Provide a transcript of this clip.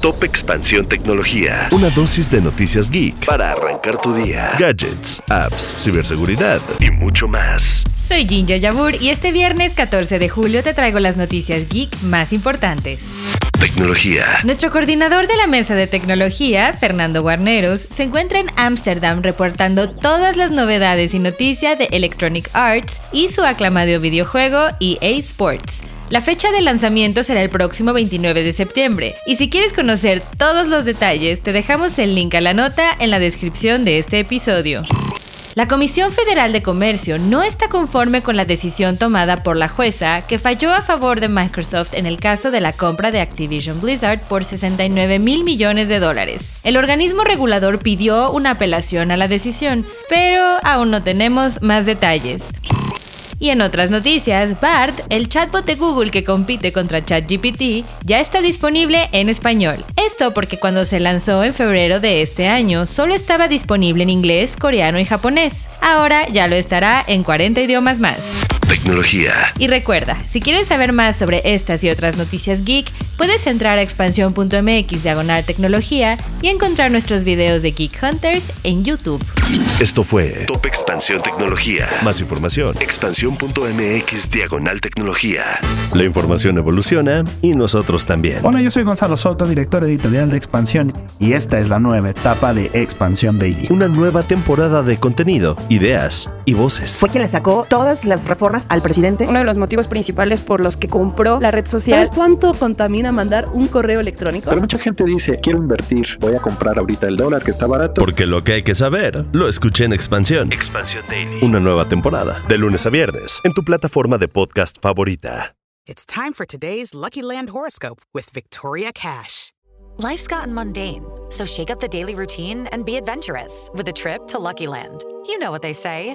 Top Expansión Tecnología. Una dosis de noticias geek para arrancar tu día. Gadgets, apps, ciberseguridad y mucho más. Soy Ginger Yabur y este viernes 14 de julio te traigo las noticias geek más importantes. Tecnología. Nuestro coordinador de la mesa de tecnología, Fernando Guarneros, se encuentra en Ámsterdam reportando todas las novedades y noticias de Electronic Arts y su aclamado videojuego EA Sports. La fecha de lanzamiento será el próximo 29 de septiembre, y si quieres conocer todos los detalles, te dejamos el link a la nota en la descripción de este episodio. La Comisión Federal de Comercio no está conforme con la decisión tomada por la jueza que falló a favor de Microsoft en el caso de la compra de Activision Blizzard por 69 mil millones de dólares. El organismo regulador pidió una apelación a la decisión, pero aún no tenemos más detalles. Y en otras noticias, BART, el chatbot de Google que compite contra ChatGPT, ya está disponible en español. Esto porque cuando se lanzó en febrero de este año, solo estaba disponible en inglés, coreano y japonés. Ahora ya lo estará en 40 idiomas más. Tecnología. Y recuerda, si quieres saber más sobre estas y otras noticias geek, puedes entrar a expansión.mx diagonal tecnología y encontrar nuestros videos de Geek Hunters en YouTube. Esto fue Top Expansión Tecnología. Más información. Expansión.mx diagonal tecnología. La información evoluciona y nosotros también. Hola, yo soy Gonzalo Soto, director editorial de Expansión, y esta es la nueva etapa de Expansión Daily. Una nueva temporada de contenido, ideas y voces. Fue quien le sacó todas las reformas al presidente. Uno de los motivos principales por los que compró la red social. ¿Sabes cuánto contamina mandar un correo electrónico? Pero mucha gente dice, quiero invertir, voy a comprar ahorita el dólar que está barato. Porque lo que hay que saber, lo escuché en Expansión. Expansión Daily. Una nueva temporada, de lunes a viernes, en tu plataforma de podcast favorita. It's time for today's Lucky Land horoscope with Victoria Cash. Life's gotten mundane, so shake up the daily routine and be adventurous with a trip to Lucky Land. You know what they say.